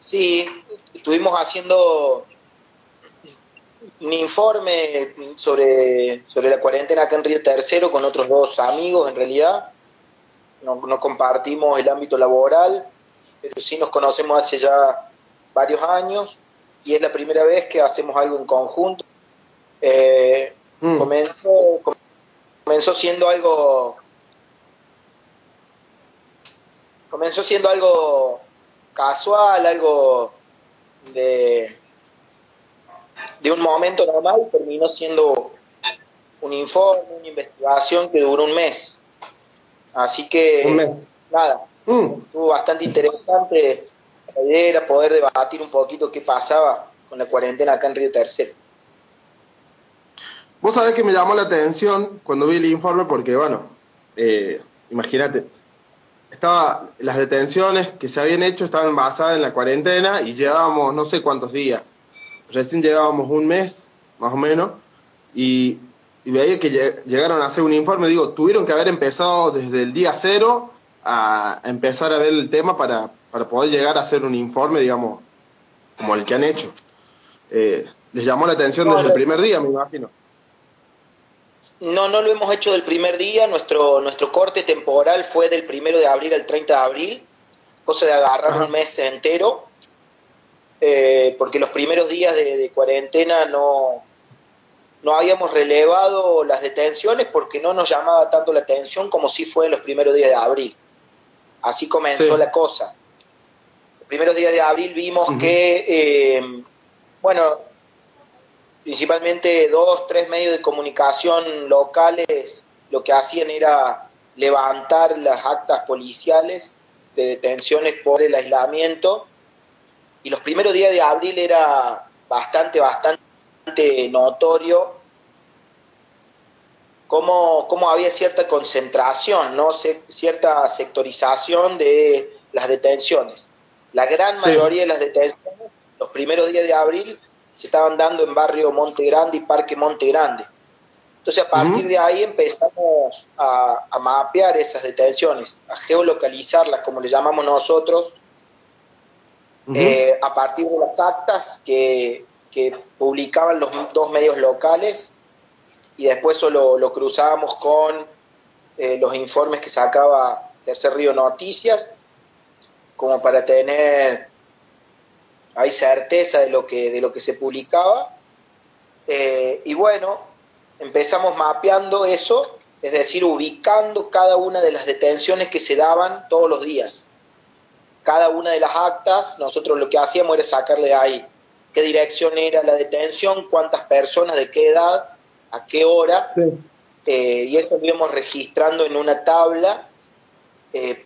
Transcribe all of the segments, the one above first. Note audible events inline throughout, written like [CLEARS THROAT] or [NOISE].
Sí, estuvimos haciendo un informe sobre, sobre la cuarentena acá en Río Tercero con otros dos amigos en realidad. No, no compartimos el ámbito laboral, pero sí nos conocemos hace ya varios años y es la primera vez que hacemos algo en conjunto. Eh, Mm. comenzó, comenzó siendo algo comenzó siendo algo casual, algo de, de un momento normal, terminó siendo un informe, una investigación que duró un mes. Así que, mes. nada, Mm. estuvo bastante interesante. La idea era poder debatir un poquito qué pasaba con la cuarentena acá en Río Tercero. Vos sabés que me llamó la atención cuando vi el informe porque, bueno, eh, imagínate, estaba, las detenciones que se habían hecho estaban basadas en la cuarentena y llevábamos no sé cuántos días. Recién llevábamos un mes, más o menos, y, y veía que lle- llegaron a hacer un informe. Digo, tuvieron que haber empezado desde el día cero a, empezar a ver el tema para, para poder llegar a hacer un informe, digamos, como el que han hecho. Eh, les llamó la atención No, desde el primer día, me imagino. No, no lo hemos hecho del primer día. Nuestro, nuestro corte temporal fue del primero de abril al 30 de abril, cosa de agarrar Ajá. un mes entero, eh, porque los primeros días de, de cuarentena no, no habíamos relevado las detenciones porque no nos llamaba tanto la atención como si fue en los primeros días de abril. Así comenzó Sí. la cosa. Los primeros días de abril vimos que, eh, bueno, principalmente dos, tres medios de comunicación locales lo que hacían era levantar las actas policiales de detenciones por el aislamiento y los primeros días de abril era bastante, bastante notorio cómo, cómo había cierta concentración, ¿no? Se- cierta sectorización de las detenciones. La gran Sí. mayoría de las detenciones, los primeros días de abril, se estaban dando en barrio Monte Grande y Parque Monte Grande. Entonces, a partir de ahí empezamos a, a mapear esas detenciones, a geolocalizarlas, como le llamamos nosotros, eh, a partir de las actas que, que publicaban los dos medios locales y después eso lo, lo cruzábamos con eh, los informes que sacaba Tercer Río Noticias, como para tener ahí certeza de lo que, de lo que se publicaba. Eh, y bueno, empezamos mapeando eso, es decir, ubicando cada una de las detenciones que se daban todos los días. Cada una de las actas, nosotros lo que hacíamos era sacarle de ahí qué dirección era la detención, cuántas personas, de qué edad, a qué hora, Sí. eh, y eso lo íbamos registrando en una tabla eh,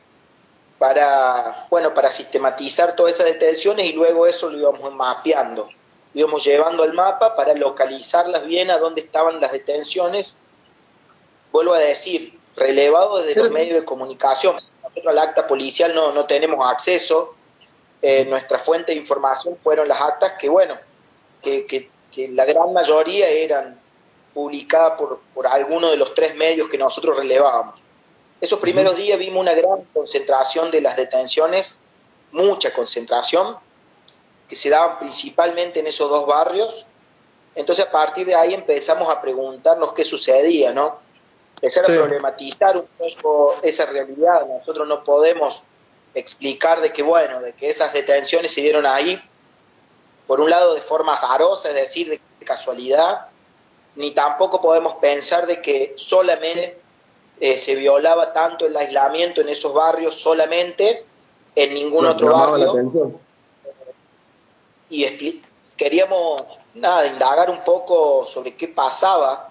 para, bueno, para sistematizar todas esas detenciones y luego eso lo íbamos mapeando. Lo íbamos llevando al mapa para localizarlas bien a dónde estaban las detenciones. Vuelvo a decir, relevado desde los medios de comunicación. Nosotros al acta policial no, no tenemos acceso. Eh, nuestra fuente de información fueron las actas que, bueno, que, que- que la gran mayoría eran publicadas por, por alguno de los tres medios que nosotros relevábamos. Esos primeros días vimos una gran concentración de las detenciones, mucha concentración, que se daban principalmente en esos dos barrios. Entonces a partir de ahí empezamos a preguntarnos qué sucedía, ¿no? Empezar Sí. a problematizar un poco esa realidad. Nosotros no podemos explicar de que, bueno, de que esas detenciones se dieron ahí, por un lado de forma azarosa, es decir, de casualidad, ni tampoco podemos pensar de que solamente eh, se violaba tanto el aislamiento en esos barrios solamente en ningún otro barrio. y queríamos nada indagar un poco sobre qué pasaba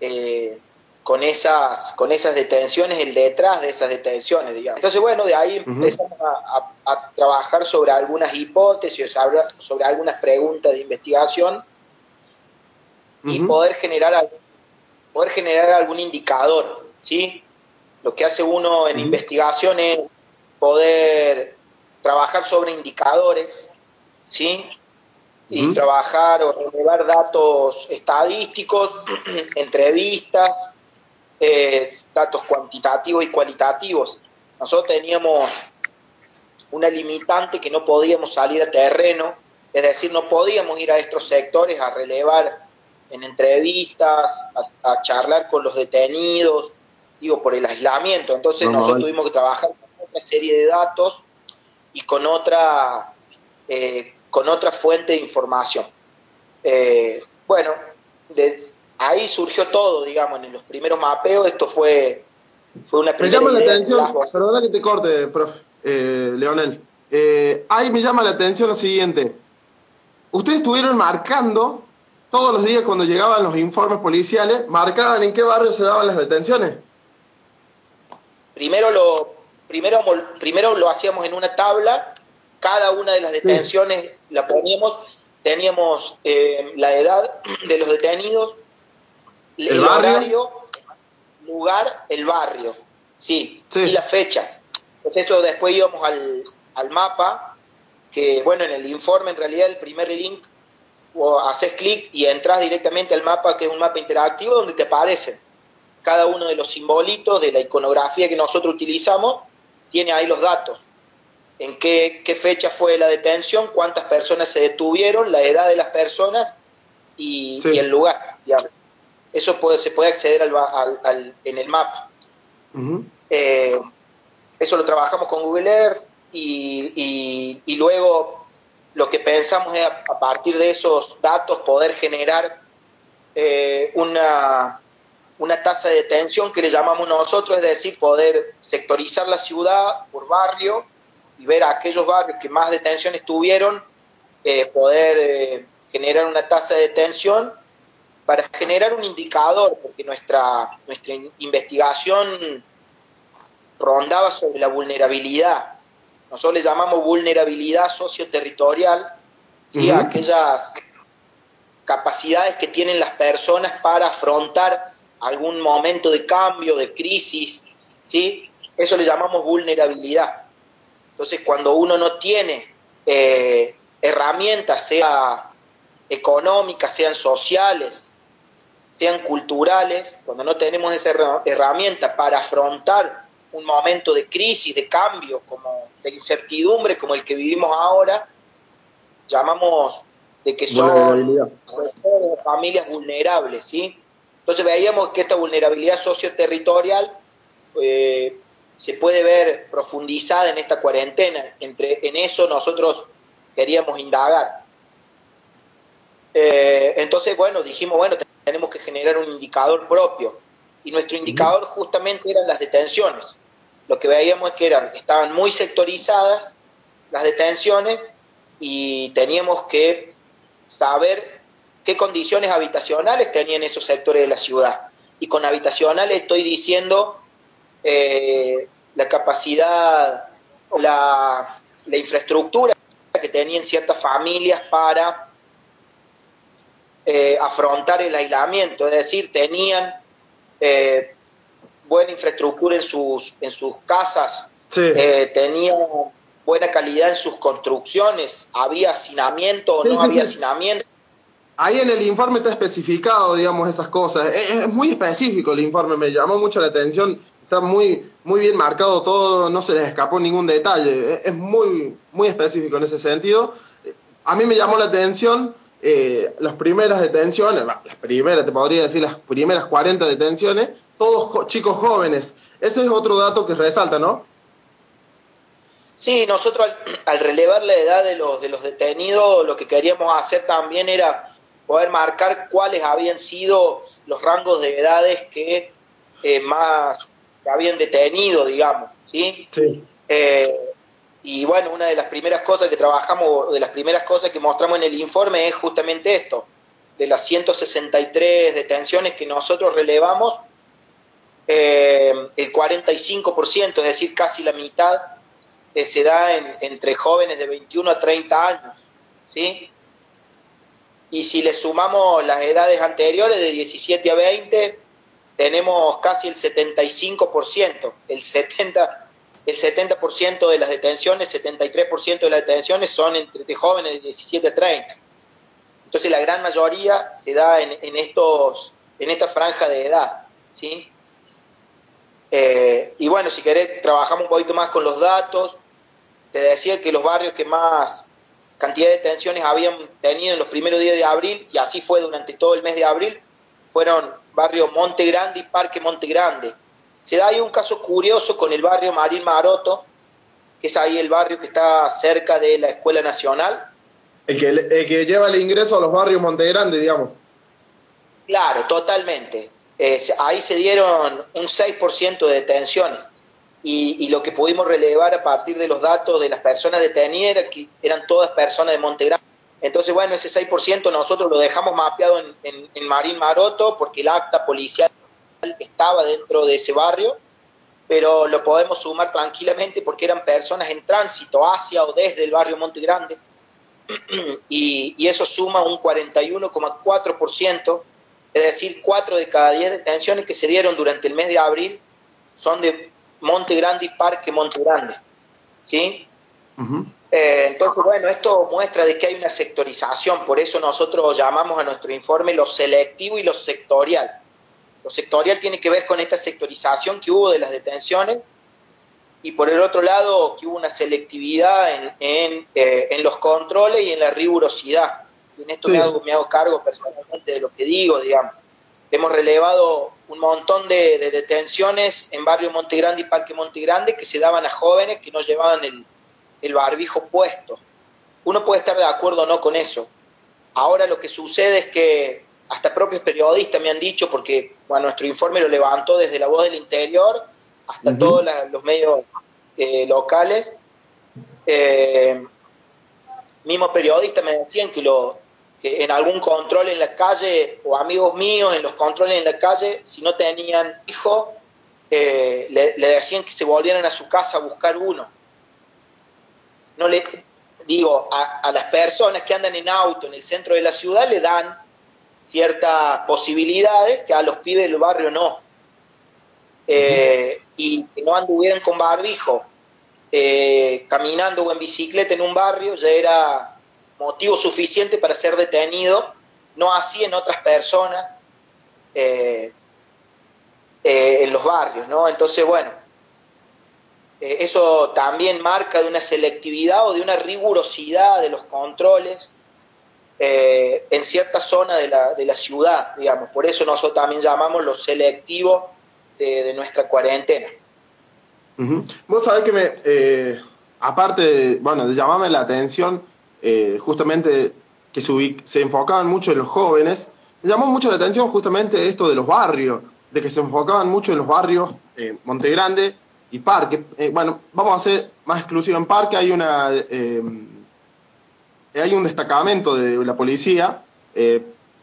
eh, con esas con esas detenciones el detrás de esas detenciones digamos. Entonces bueno de ahí empezamos a, a- a trabajar sobre algunas hipótesis sobre, sobre algunas preguntas de investigación y poder generar poder generar algún indicador sí lo que hace uno en investigación es poder trabajar sobre indicadores sí y trabajar o relevar datos estadísticos, [CLEARS THROAT] entrevistas, eh, datos cuantitativos y cualitativos. Nosotros teníamos una limitante que no podíamos salir a terreno, es decir, no podíamos ir a estos sectores a relevar en entrevistas, a, charlar con los detenidos, digo, por el aislamiento. Entonces nosotros tuvimos que trabajar con otra serie de datos y con otra, eh, con otra fuente de información. Eh, bueno, de, ahí surgió todo, digamos, en los primeros mapeos, esto fue, fue una Me llama la atención, perdona que te corte, profe, eh, Leonel. Eh, ahí me llama la atención lo siguiente. Ustedes estuvieron marcando todos los días cuando llegaban los informes policiales, marcaban en qué barrio se daban las detenciones. Primero lo, primero, primero lo hacíamos en una tabla, cada una de las detenciones la poníamos, teníamos eh, la edad de los detenidos, el, horario, lugar, el barrio, sí, y la fecha. Entonces eso después íbamos al, al mapa, que bueno, en el informe en realidad el primer link o haces clic y entras directamente al mapa, que es un mapa interactivo, donde te aparecen cada uno de los simbolitos de la iconografía que nosotros utilizamos, tiene ahí los datos. En qué, fecha fue la detención, cuántas personas se detuvieron, la edad de las personas y, el lugar. Eso puede, se puede acceder al, en el mapa. Eh, eso lo trabajamos con Google Earth y, y, luego lo que pensamos es a, partir de esos datos poder generar eh, una, una tasa de detención que le llamamos nosotros, es decir, poder sectorizar la ciudad por barrio y ver a aquellos barrios que más detenciones tuvieron, eh, poder eh, generar una tasa de detención para generar un indicador, porque nuestra, nuestra investigación rondaba sobre la vulnerabilidad. Nosotros le llamamos vulnerabilidad socioterritorial, ¿sí? aquellas capacidades que tienen las personas para afrontar algún momento de cambio, de crisis, ¿sí? Eso le llamamos vulnerabilidad. Entonces, cuando uno no tiene eh, herramientas, sea económicas, sean sociales, sean culturales, cuando no tenemos esa herramienta para afrontar un momento de crisis, de cambio, como de incertidumbre como el que vivimos ahora, llamamos de que son, familias vulnerables, ¿sí? Entonces veíamos que esta vulnerabilidad socioterritorial eh, se puede ver profundizada en esta cuarentena. Entre, en eso nosotros queríamos indagar. Eh, entonces, bueno, dijimos, bueno, tenemos que generar un indicador propio. Y nuestro indicador justamente eran las detenciones. Lo que veíamos es que eran, estaban muy sectorizadas las detenciones y teníamos que saber qué condiciones habitacionales tenían esos sectores de la ciudad. Y con habitacionales estoy diciendo eh, la capacidad o la, infraestructura que tenían ciertas familias para eh, afrontar el aislamiento, es decir, tenían eh, buena infraestructura en sus, en sus casas, tenían buena calidad en sus construcciones, había hacinamiento o no había hacinamiento. Ahí en el informe está especificado, digamos, esas cosas. Es, muy específico el informe, me llamó mucho la atención. Está muy, muy bien marcado todo, no se les escapó ningún detalle. Es, muy, muy específico en ese sentido. A mí me llamó la atención eh, las primeras detenciones, las primeras, te podría decir, las primeras 40 detenciones, todos chicos jóvenes. Ese es otro dato que resalta, ¿no? Sí, nosotros al, relevar la edad de los, de los detenidos, lo que queríamos hacer también era poder marcar cuáles habían sido los rangos de edades que eh, más habían detenido, digamos, ¿sí? Eh, y bueno, una de las primeras cosas que trabajamos, de las primeras cosas que mostramos en el informe es justamente esto, de las 163 detenciones que nosotros relevamos, eh, el 45%, es decir, casi la mitad, se da entre jóvenes de 21 a 30 años, ¿sí? Y si le sumamos las edades anteriores de 17 a 20, tenemos casi el 75%, el 70%, el 70 de las detenciones, 73% de las detenciones son entre jóvenes de 17 a 30. Entonces la gran mayoría se da en, estos, en esta franja de edad. ¿sí? Eh, y bueno, si querés, trabajamos un poquito más con los datos. te decía que los barrios que más cantidad de detenciones habían tenido en los primeros días de abril, y así fue durante todo el mes de abril, fueron barrio Monte Grande y Parque Monte Grande. Se da ahí un caso curioso con el barrio Marín Maroto, que es ahí el barrio que está cerca de la Escuela Nacional. El que, el que lleva el ingreso a los barrios Monte Grande, digamos. Claro, totalmente. Eh, ahí se dieron un 6% de detenciones. Y, lo que pudimos relevar a partir de los datos de las personas detenidas era que eran todas personas de Montegrande. Entonces, bueno, ese 6% nosotros lo dejamos mapeado en, en, Marín Maroto porque el acta policial estaba dentro de ese barrio, pero lo podemos sumar tranquilamente porque eran personas en tránsito hacia o desde el barrio Monte Grande. [CLEARS THROAT] y, y eso suma un 41,4%, es decir, 4 de cada 10 detenciones que se dieron durante el mes de abril son de Monte Grande y Parque Monte Grande. ¿Sí? Eh, entonces, bueno, esto muestra de que hay una sectorización, por eso nosotros llamamos a nuestro informe lo selectivo y lo sectorial. Lo sectorial tiene que ver con esta sectorización que hubo de las detenciones y por el otro lado que hubo una selectividad en, en, eh, en los controles y en la rigurosidad. Y en esto me, hago, me hago cargo personalmente de lo que digo, digamos. Hemos relevado un montón de, detenciones en barrio Montegrande y Parque Montegrande que se daban a jóvenes que no llevaban el, el barbijo puesto. Uno puede estar de acuerdo o no con eso. Ahora lo que sucede es que hasta propios periodistas me han dicho, porque bueno, nuestro informe lo levantó desde la voz del interior hasta todos los medios eh, locales, eh, mismos periodistas me decían que lo, en algún control en la calle, o amigos míos en los controles en la calle, si no tenían hijo, eh, le, decían que se volvieran a su casa a buscar uno. No le digo, a, las personas que andan en auto en el centro de la ciudad le dan ciertas posibilidades que a los pibes del barrio no. Eh, y que no anduvieran con barbijo, eh, caminando o en bicicleta en un barrio, ya era motivo suficiente para ser detenido, no así en otras personas eh, eh, en los barrios, ¿no? Entonces, bueno, eh, eso también marca de una selectividad o de una rigurosidad de los controles en cierta zona de la, de la, ciudad, digamos. Por eso nosotros también llamamos lo selectivo de, nuestra cuarentena. Vos sabés que me, aparte, bueno, de llamarme la atención, eh, justamente que se, enfocaban mucho en los jóvenes, me llamó mucho la atención justamente esto de los barrios, de que se enfocaban mucho en los barrios eh, Montegrande y Parque. Eh, bueno, vamos a hacer más exclusivo en Parque, hay una hay un destacamento de la policía,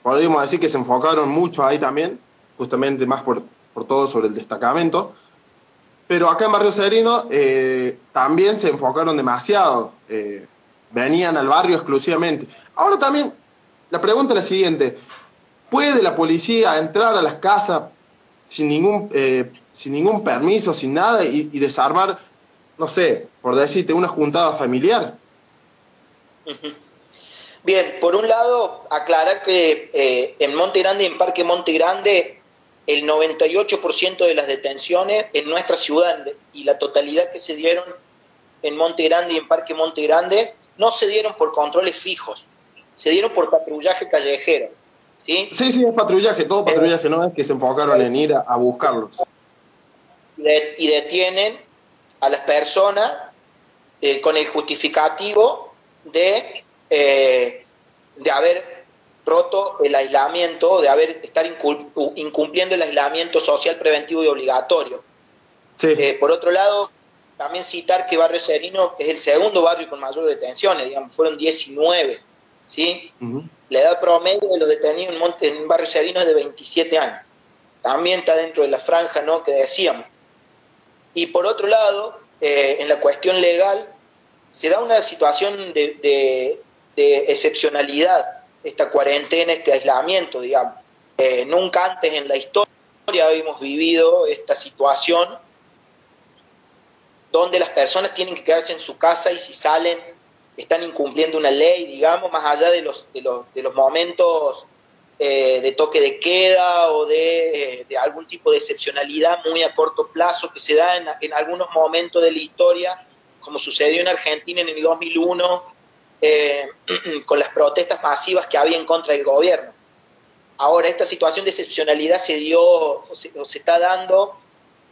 podríamos decir que se enfocaron mucho ahí también, justamente más por, por todo sobre el destacamento. Pero acá en Barrio Serino también se enfocaron demasiado venían al barrio exclusivamente. Ahora también, la pregunta es la siguiente, ¿puede la policía entrar a las casas sin ningún, eh, sin ningún permiso, sin nada, y, desarmar, no sé, por decirte, una juntada familiar? Bien, por un lado, aclarar que eh, en Monte Grande y en Parque Monte Grande el 98% de las detenciones en nuestra ciudad y la totalidad que se dieron en Monte Grande y en Parque Monte Grande no se dieron por controles fijos, se dieron por patrullaje callejero. ¿sí? Sí, sí, es patrullaje, todo patrullaje, no es que se enfocaron en ir a, buscarlos. y detienen a las personas eh, con el justificativo de, eh, de haber roto el aislamiento, de haber estar incumpliendo el aislamiento social preventivo y obligatorio. Sí. Eh, por otro lado, también citar que Barrio Serino es el segundo barrio con mayor detenciones, digamos, fueron 19, ¿sí? La edad promedio de los detenidos en, Monte, en Barrio Serino es de 27 años. También está dentro de la franja, ¿no?, que decíamos. Y por otro lado, eh, en la cuestión legal, se da una situación de, excepcionalidad, esta cuarentena, este aislamiento, digamos. Eh, nunca antes en la historia habíamos vivido esta situación donde las personas tienen que quedarse en su casa y si salen están incumpliendo una ley, digamos, más allá de los, momentos eh, de toque de queda o de, de, algún tipo de excepcionalidad muy a corto plazo que se da en, en, algunos momentos de la historia como sucedió en Argentina en el 2001 eh, [CLEARS THROAT] con las protestas masivas que había en contra del gobierno. Ahora, esta situación de excepcionalidad se dio o se, está dando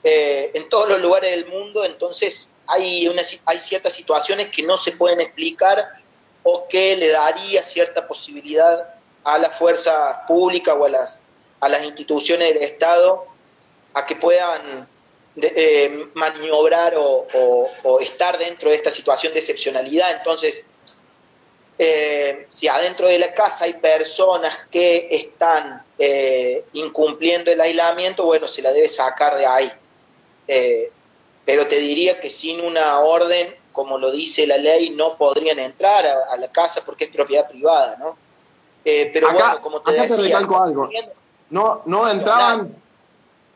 eh, en todos los lugares del mundo, entonces hay, una, hay ciertas situaciones que no se pueden explicar o que le daría cierta posibilidad a la fuerza pública o a las, a las instituciones del Estado a que puedan eh, maniobrar o, estar dentro de esta situación de excepcionalidad. Entonces, eh, si adentro de la casa hay personas que están eh, incumpliendo el aislamiento, bueno, se la debe sacar de ahí. Pero te diría que sin una orden, como lo dice la ley, no podrían entrar a, la casa porque es propiedad privada, ¿no? pero bueno, como te decía, algo. No, no entraban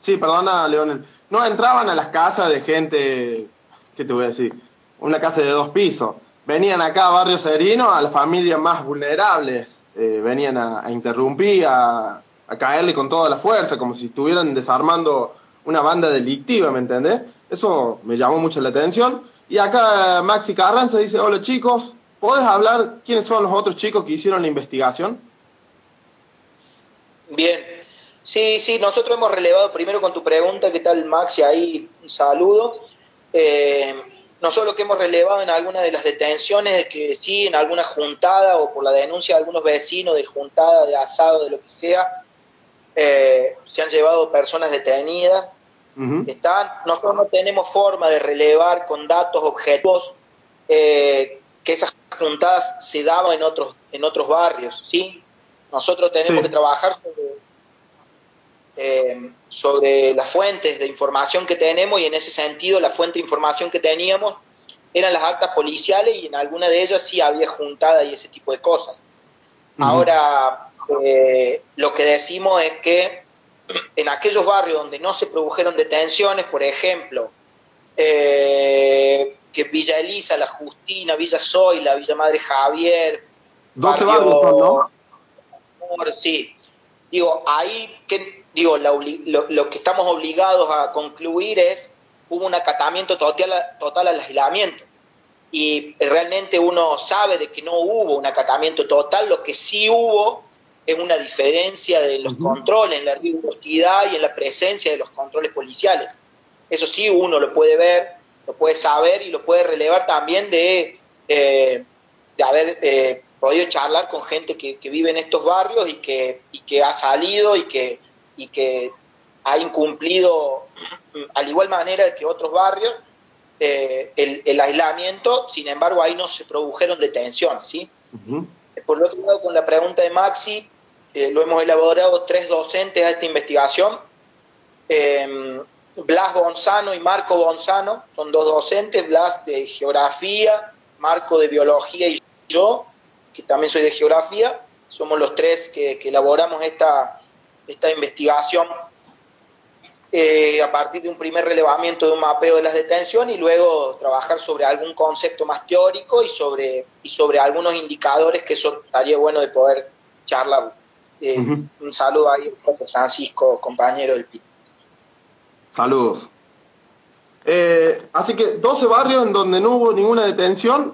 Sí, perdona, Leonel. No entraban a las casas de gente, ¿qué te voy a decir? Una casa de dos pisos. Venían acá a Barrio Serino a las familias más vulnerables. Eh, venían a, interrumpir, a, caerle con toda la fuerza, como si estuvieran desarmando una banda delictiva, ¿me entendés? Eso me llamó mucho la atención. Y acá Maxi Carranza dice, hola chicos, ¿podés hablar quiénes son los otros chicos que hicieron la investigación? Bien, Sí, sí, nosotros hemos relevado primero con tu pregunta, ¿qué tal Maxi? Ahí un saludo. Eh, nosotros que hemos relevado en algunas de las detenciones es que sí, en alguna juntada o por la denuncia de algunos vecinos de juntada, de asado, de lo que sea, eh, se han llevado personas detenidas. Están, nosotros no tenemos forma de relevar con datos objetivos eh, que esas juntadas se daban en otros, en otros barrios, ¿sí? Nosotros tenemos que trabajar sobre eh, sobre las fuentes de información que tenemos y en ese sentido la fuente de información que teníamos eran las actas policiales y en alguna de ellas sí había juntada y ese tipo de cosas. Ahora, eh, lo que decimos es que en aquellos barrios donde no se produjeron detenciones, por ejemplo, eh, que Villa Elisa, La Justina, Villa Zoila, Villa Madre Javier, 12 barrios ¿no? Sí, digo, ahí que digo, lo, que estamos obligados a concluir es, hubo un acatamiento total, total al aislamiento. Y realmente uno sabe de que no hubo un acatamiento total, lo que sí hubo es una diferencia de los controles, en la rigurosidad y en la presencia de los controles policiales. Eso sí uno lo puede ver, lo puede saber y lo puede relevar también de, eh, de haber eh, podido charlar con gente que, vive en estos barrios y que, y que ha salido y que y que ha incumplido, al igual manera que otros barrios, eh, el, aislamiento, sin embargo ahí no se produjeron detenciones. ¿sí? Por otro lado, con la pregunta de Maxi, eh, lo hemos elaborado tres docentes a esta investigación. Eh, Blas Bonzano y Marco Bonzano son dos docentes, Blas de geografía, Marco de biología y yo, que también soy de geografía, somos los tres que elaboramos esta, esta investigación eh, a partir de un primer relevamiento de un mapeo de las detenciones y luego trabajar sobre algún concepto más teórico y sobre, y sobre algunos indicadores que eso estaría bueno de poder charlar. Eh, un saludo ahí, Francisco, compañero del PIT. Saludos. Eh, así que 12 barrios en donde no hubo ninguna detención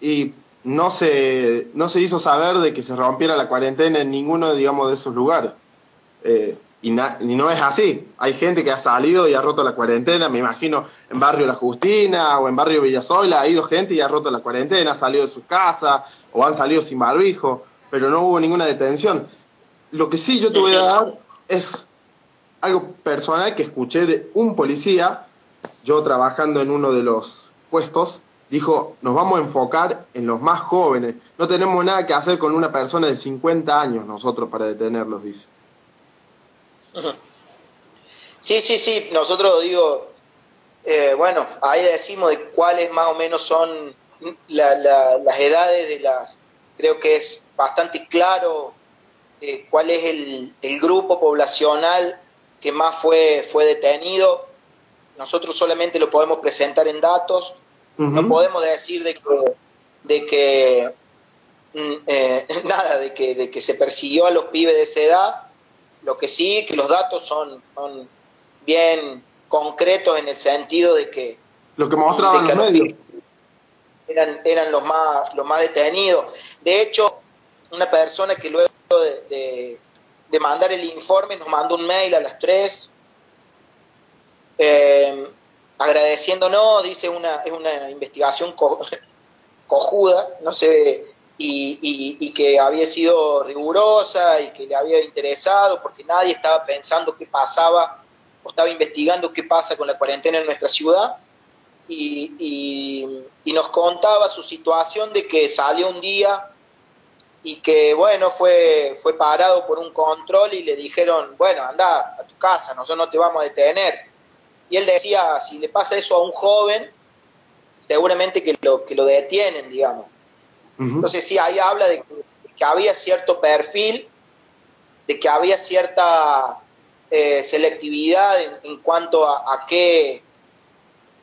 y no se, no se hizo saber de que se rompiera la cuarentena en ninguno, digamos, de esos lugares. Eh, y, no es así. Hay gente que ha salido y ha roto la cuarentena, me imagino en Barrio La Justina o en Barrio Villasola, ha ido gente y ha roto la cuarentena, ha salido de su casa o han salido sin barbijo, pero no hubo ninguna detención. Lo que sí yo te voy a dar es algo personal que escuché de un policía, yo trabajando en uno de los puestos, dijo, nos vamos a enfocar en los más jóvenes, no tenemos nada que hacer con una persona de 50 años nosotros para detenerlos, dice. Sí, sí, sí, nosotros digo, eh, bueno, ahí decimos de cuáles más o menos son las edades de las, creo que es bastante claro eh, cuál es el, grupo poblacional que más fue, fue detenido. Nosotros solamente lo podemos presentar en datos, no podemos decir de que, de que mm, eh, [LAUGHS] nada, de que, de que se persiguió a los pibes de esa edad, lo que sí, que los datos son, son bien concretos en el sentido de que... Lo que mostraban los medios. eran, eran los, más, los más detenidos. De hecho, una persona que luego de, mandar el informe nos mandó un mail a las 3 eh, agradeciéndonos, dice una, es una investigación [LAUGHS] cojuda, no sé, y, y, que había sido rigurosa y que le había interesado porque nadie estaba pensando qué pasaba o estaba investigando qué pasa con la cuarentena en nuestra ciudad y, y, nos contaba su situación de que salió un día y que bueno fue fue parado por un control y le dijeron bueno anda a tu casa nosotros no te vamos a detener y él decía si le pasa eso a un joven seguramente que lo que lo detienen digamos entonces sí ahí habla de que, había cierto perfil de que había cierta eh, selectividad en, cuanto a qué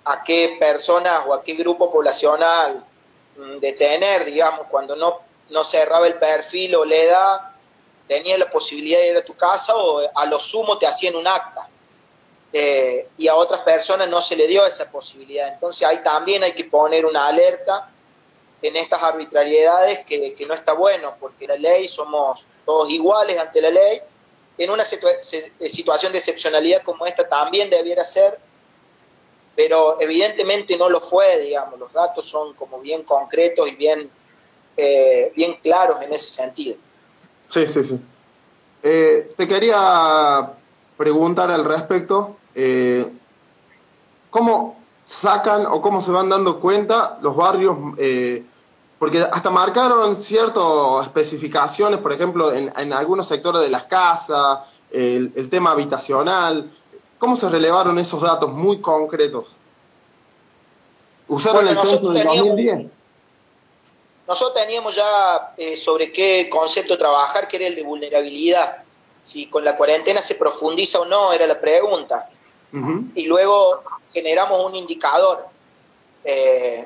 a qué personas o a qué grupo poblacional mm, detener, digamos, cuando no, no cerraba el perfil o la edad, tenías la posibilidad de ir a tu casa o a lo sumo te hacían un acta. Eh, y a otras personas no se le dio esa posibilidad. Entonces ahí también hay que poner una alerta en estas arbitrariedades que, que no está bueno, porque la ley somos todos iguales ante la ley. En una situación de excepcionalidad como esta también debiera ser pero evidentemente no lo fue, digamos, los datos son como bien concretos y bien, eh, bien claros en ese sentido. Sí, sí, sí. Eh, te quería preguntar al respecto, eh, ¿cómo sacan o cómo se van dando cuenta los barrios? porque hasta marcaron ciertas especificaciones, por ejemplo, en, en algunos sectores de las casas, el, el tema habitacional, ¿Cómo se relevaron esos datos muy concretos? ¿Usaron el censo del 2010? Nosotros teníamos ya eh, sobre qué concepto trabajar, que era el de vulnerabilidad. Si con la cuarentena se profundiza o no, era la pregunta. Y luego generamos un indicador. Eh,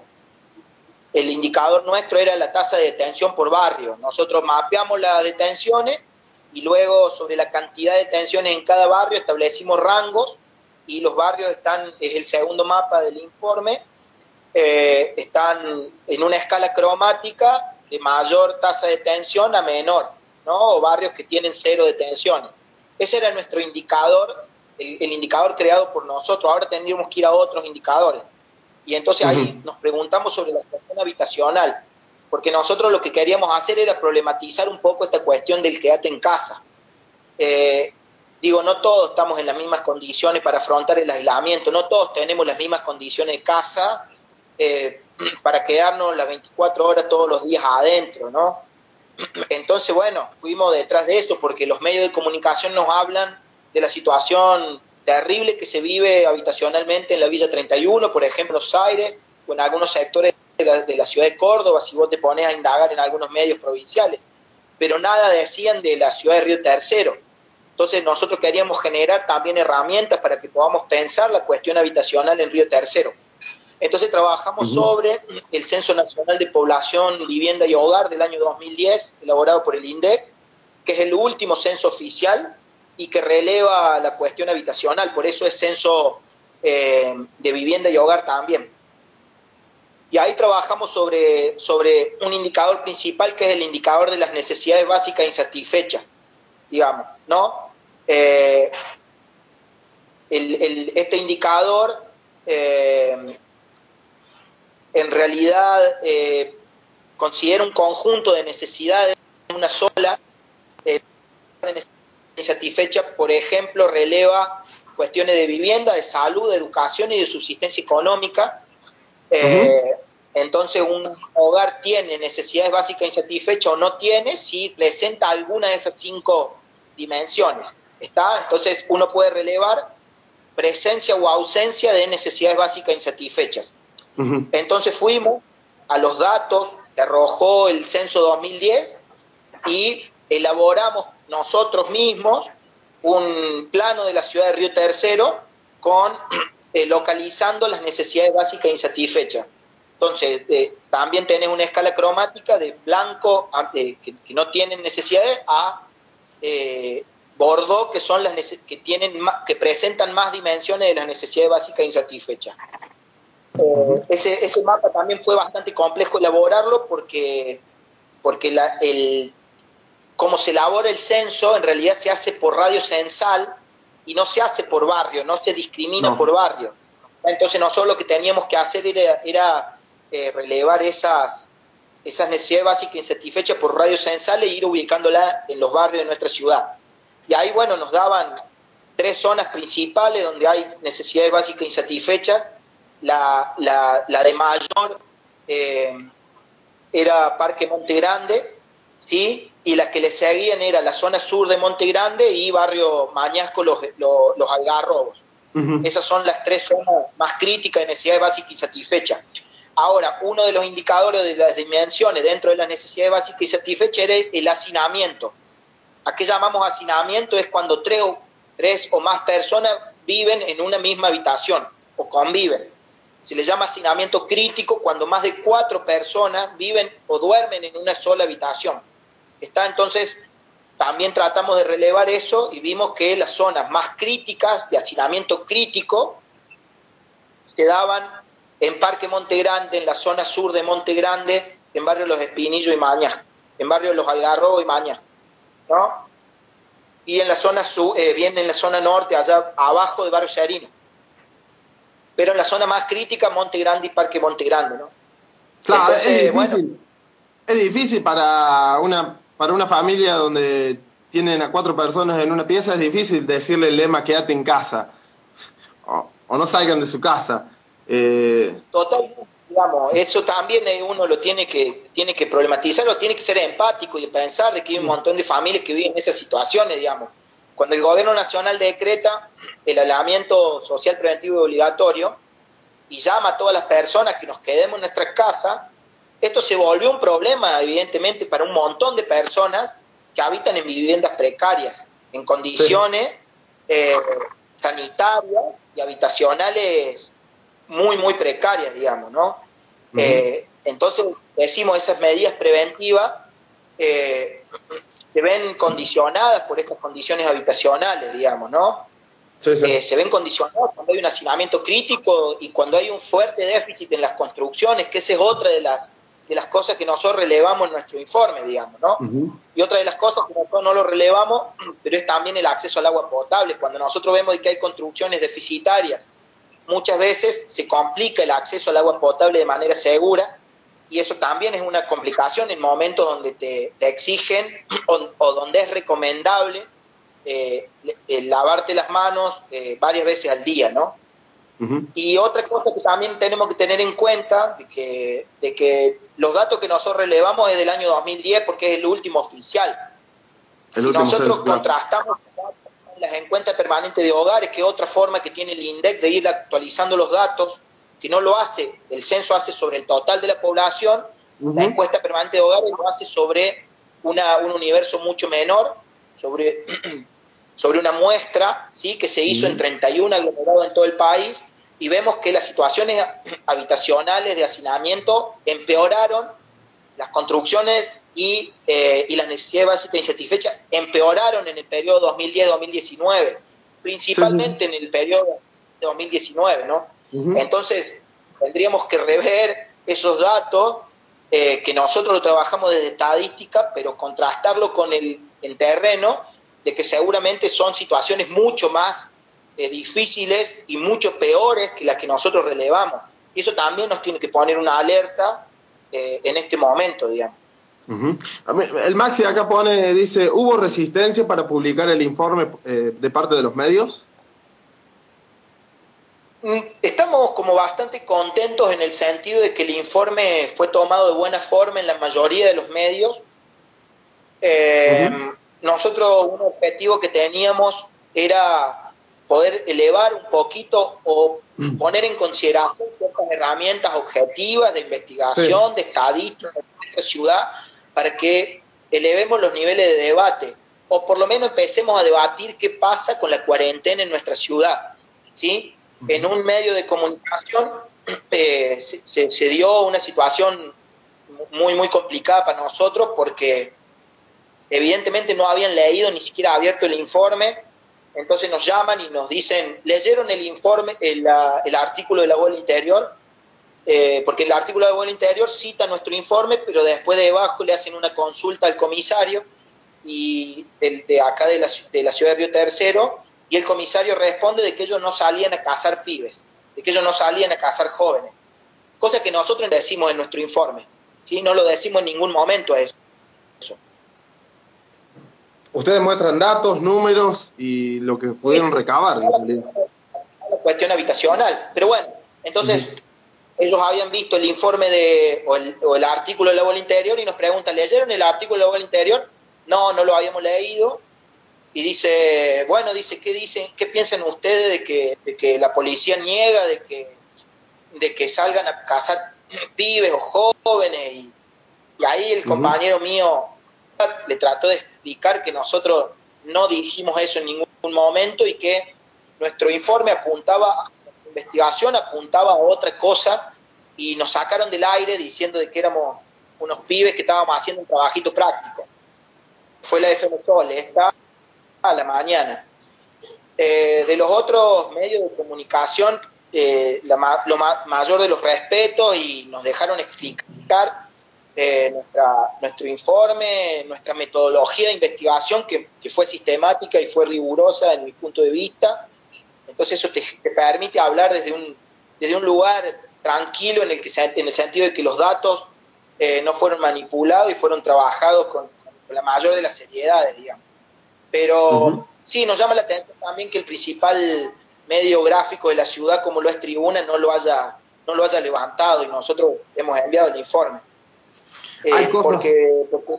el indicador nuestro era la tasa de detención por barrio. Nosotros mapeamos las detenciones y luego sobre la cantidad de detenciones en cada barrio establecimos rangos y los barrios están, es el segundo mapa del informe, eh, están en una escala cromática de mayor tasa de detención a menor, ¿no? o barrios que tienen cero detenciones. Ese era nuestro indicador, el, indicador creado por nosotros, ahora tendríamos que ir a otros indicadores. Y entonces ahí nos preguntamos sobre la cuestión habitacional porque nosotros lo que queríamos hacer era problematizar un poco esta cuestión del quédate en casa. Eh, digo, no todos estamos en las mismas condiciones para afrontar el aislamiento, no todos tenemos las mismas condiciones de casa eh, para quedarnos las 24 horas todos los días adentro, ¿no? Entonces, bueno, fuimos detrás de eso porque los medios de comunicación nos hablan de la situación terrible que se vive habitacionalmente en la Villa 31, por ejemplo, Buenos Aires, o en algunos sectores de la, ciudad de Córdoba, si vos te pones a indagar en algunos medios provinciales, pero nada decían de la ciudad de Río Tercero. Entonces nosotros queríamos generar también herramientas para que podamos pensar la cuestión habitacional en Río Tercero. Entonces trabajamos sobre el Censo Nacional de Población, Vivienda y Hogar del año 2010, elaborado por el INDEC, que es el último censo oficial y que releva la cuestión habitacional, por eso es censo eh, de vivienda y hogar también. Y ahí trabajamos sobre, sobre un indicador principal que es el indicador de las necesidades básicas insatisfechas, digamos, ¿no? Eh, este indicador eh, en realidad eh, considera un conjunto de necesidades, una sola eh, insatisfecha, por ejemplo, releva cuestiones de vivienda, de salud, de educación y de subsistencia económica, eh, entonces, un hogar tiene necesidades básicas insatisfechas o no tiene si presenta alguna de esas cinco dimensiones. ¿Está? Entonces, uno puede relevar presencia o ausencia de necesidades básicas insatisfechas. Entonces, fuimos a los datos que arrojó el censo 2010 y elaboramos nosotros mismos un plano de la ciudad de Río Tercero con [CLEARS THROAT] eh, localizando las necesidades básicas insatisfechas. Entonces, eh, también tenés una escala cromática de blanco eh, que, no tienen necesidades a bordo que son las que tienen que presentan más dimensiones de las necesidades básicas insatisfechas. Eh, ese, ese mapa también fue bastante complejo elaborarlo porque, porque la, el, como se elabora el censo, en realidad se hace por radio censal y no se hace por barrio, no se discrimina por barrio. Entonces nosotros lo que teníamos que hacer era, era eh, relevar esas, esas necesidades básicas insatisfechas por radio censal e ir ubicándola en los barrios de nuestra ciudad. Y ahí, bueno, nos daban tres zonas principales donde hay necesidades básicas insatisfechas. La, la, de mayor eh, era Parque Monte Grande, ¿sí? y las que le seguían era la zona sur de Monte Grande y barrio Mañasco, los, los, algarrobos. Esas son las tres zonas más críticas de necesidades básicas insatisfechas. Ahora, uno de los indicadores de las dimensiones dentro de las necesidades básicas insatisfechas era el hacinamiento. ¿A qué llamamos hacinamiento? Es cuando tres o, tres o más personas viven en una misma habitación o conviven. Se le llama hacinamiento crítico cuando más de cuatro personas viven o duermen en una sola habitación. Está entonces, también tratamos de relevar eso y vimos que las zonas más críticas de hacinamiento crítico se daban en Parque Monte Grande, en la zona sur de Monte Grande, en barrio Los Espinillos y Mañas, en barrio Los Algarrobos y Mañas, ¿no? Y en la zona sur, eh, bien en la zona norte, allá abajo de barrio Serino. Pero en la zona más crítica, Monte Grande y Parque Monte Grande, ¿no? Claro, es difícil. es difícil para una para una familia donde tienen a cuatro personas en una pieza es difícil decirle el lema quédate en casa o, no salgan de su casa. Eh... Totalmente, digamos, eso también uno lo tiene que, tiene que problematizar, lo tiene que ser empático y pensar de que hay un montón de familias que viven en esas situaciones, digamos. Cuando el gobierno nacional decreta el aislamiento social preventivo y obligatorio y llama a todas las personas que nos quedemos en nuestra casa, esto se volvió un problema, evidentemente, para un montón de personas que habitan en viviendas precarias, en condiciones eh, sanitarias y habitacionales muy, muy precarias, digamos, ¿no? Eh, entonces, decimos, esas medidas preventivas eh, se ven condicionadas por estas condiciones habitacionales, digamos, ¿no? se ven condicionadas cuando hay un hacinamiento crítico y cuando hay un fuerte déficit en las construcciones, que esa es otra de las de las cosas que nosotros relevamos en nuestro informe, digamos, ¿no? Y otra de las cosas que nosotros no lo relevamos, [CLEARS THROAT] pero es también el acceso al agua potable. Cuando nosotros vemos que hay construcciones deficitarias, muchas veces se complica el acceso al agua potable de manera segura y eso también es una complicación en momentos donde te, exigen o, donde es recomendable eh, lavarte las manos eh, varias veces al día, ¿no? Y otra cosa que también tenemos que tener en cuenta, de que, de que los datos que nosotros relevamos es del año 2010 porque es el último oficial. si nosotros contrastamos las encuestas permanentes de hogares, que es otra forma que tiene el INDEC de ir actualizando los datos, que no lo hace, el censo hace sobre el total de la población, la encuesta permanente de hogares lo hace sobre una, un universo mucho menor, sobre, [CLEARS THROAT] sobre una muestra ¿sí? que se hizo en 31 aglomerados en todo el país, y vemos que las situaciones [CLEARS THROAT] habitacionales de hacinamiento empeoraron, las construcciones y, eh, y las necesidades básicas insatisfechas empeoraron en el periodo 2010-2019, principalmente en el periodo de 2019, ¿no? Entonces, tendríamos que rever esos datos eh, que nosotros lo trabajamos desde estadística, pero contrastarlo con el, el terreno de que seguramente son situaciones mucho más eh, difíciles y mucho peores que las que nosotros relevamos. Y eso también nos tiene que poner una alerta eh, en este momento, digamos. El Maxi acá pone, dice, ¿hubo resistencia para publicar el informe eh, de parte de los medios? Mm, estamos como bastante contentos en el sentido de que el informe fue tomado de buena forma en la mayoría de los medios. Nosotros un objetivo que teníamos era poder elevar un poquito o mm. poner en consideración ciertas herramientas objetivas de investigación, de estadística de nuestra ciudad, para que elevemos los niveles de debate, o por lo menos empecemos a debatir qué pasa con la cuarentena en nuestra ciudad. ¿sí? En un medio de comunicación [CLEARS THROAT] eh, se, se dio una situación muy, muy complicada para nosotros porque evidentemente no habían leído ni siquiera abierto el informe entonces nos llaman y nos dicen, ¿leyeron el informe, el, artículo de la web interior? eh, porque el artículo de vuelo interior cita nuestro informe, pero después debajo le hacen una consulta al comisario y de acá de la, de la ciudad de Río Tercero, y el comisario responde de que ellos no salían a cazar pibes, de que ellos no salían a cazar jóvenes, cosa que nosotros decimos en nuestro informe, ¿sí? no lo decimos en ningún momento eso. Ustedes muestran datos, números y lo que pudieron recabar. La cuestión habitacional, pero bueno, entonces ellos habían visto el informe de, o el, o el artículo de la bola interior y nos preguntan, ¿leyeron el artículo de la bola interior? No, no lo habíamos leído. Y dice, bueno, dice, ¿qué dicen, qué piensan ustedes de que, de que la policía niega de que, de que salgan a cazar [CLEARS THROAT] pibes o jóvenes? Y, ahí el compañero mío le trató de explicar que nosotros no dijimos eso en ningún momento y que nuestro informe apuntaba, investigación apuntaba a otra cosa y nos sacaron del aire diciendo de que éramos unos pibes que estábamos haciendo un trabajito práctico fue la FM Sol, esta a la mañana. Eh, de los otros medios de comunicación, eh, lo mayor de los respetos y nos dejaron explicar eh, nuestra, nuestro informe, nuestra metodología de investigación, que, fue sistemática y fue rigurosa en mi punto de vista. Entonces eso te, permite hablar desde un, desde un lugar tranquilo en el, que, en el sentido de que los datos no fueron manipulados y fueron trabajados con, la mayor de las seriedades, digamos. Pero sí, nos llama la atención también que el principal medio gráfico de la ciudad, como lo es Tribuna, no lo haya, no lo haya levantado y nosotros hemos enviado el informe. Eh, porque, porque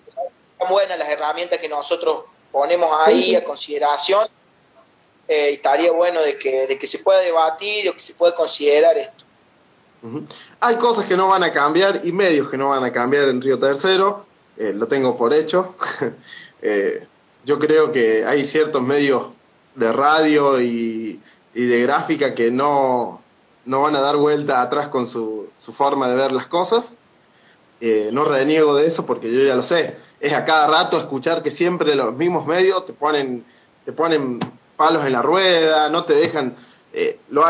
son buenas las herramientas que nosotros ponemos ahí a consideración. Eh, estaría bueno de que, de que se pueda debatir o que se pueda considerar esto. Hay cosas que no van a cambiar y medios que no van a cambiar en Río Tercero. Eh, lo tengo por hecho. [LAUGHS] Eh, yo creo que hay ciertos medios de radio y, de gráfica que no, no, van a dar vuelta atrás con su, su forma de ver las cosas. Eh, no reniego de eso porque yo ya lo sé. Es a cada rato escuchar que siempre los mismos medios te ponen, te ponen palos en la rueda, no te dejan... lo,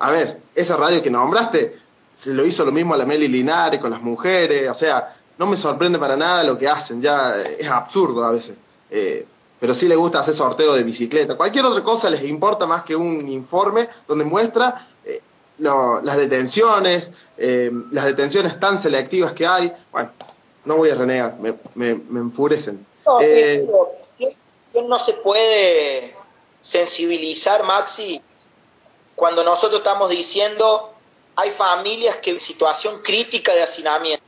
a ver, esa radio que nombraste, se lo hizo lo mismo a la Meli Linares con las mujeres, o sea, no me sorprende para nada lo que hacen, ya es absurdo a veces. Eh, pero sí le gusta hacer sorteo de bicicleta. Cualquier otra cosa les importa más que un informe donde muestra eh, las detenciones, eh, las detenciones tan selectivas que hay. Bueno, no voy a renegar, me, me, enfurecen. No, no se puede sensibilizar, Maxi, cuando nosotros estamos diciendo hay familias que en situación crítica de hacinamiento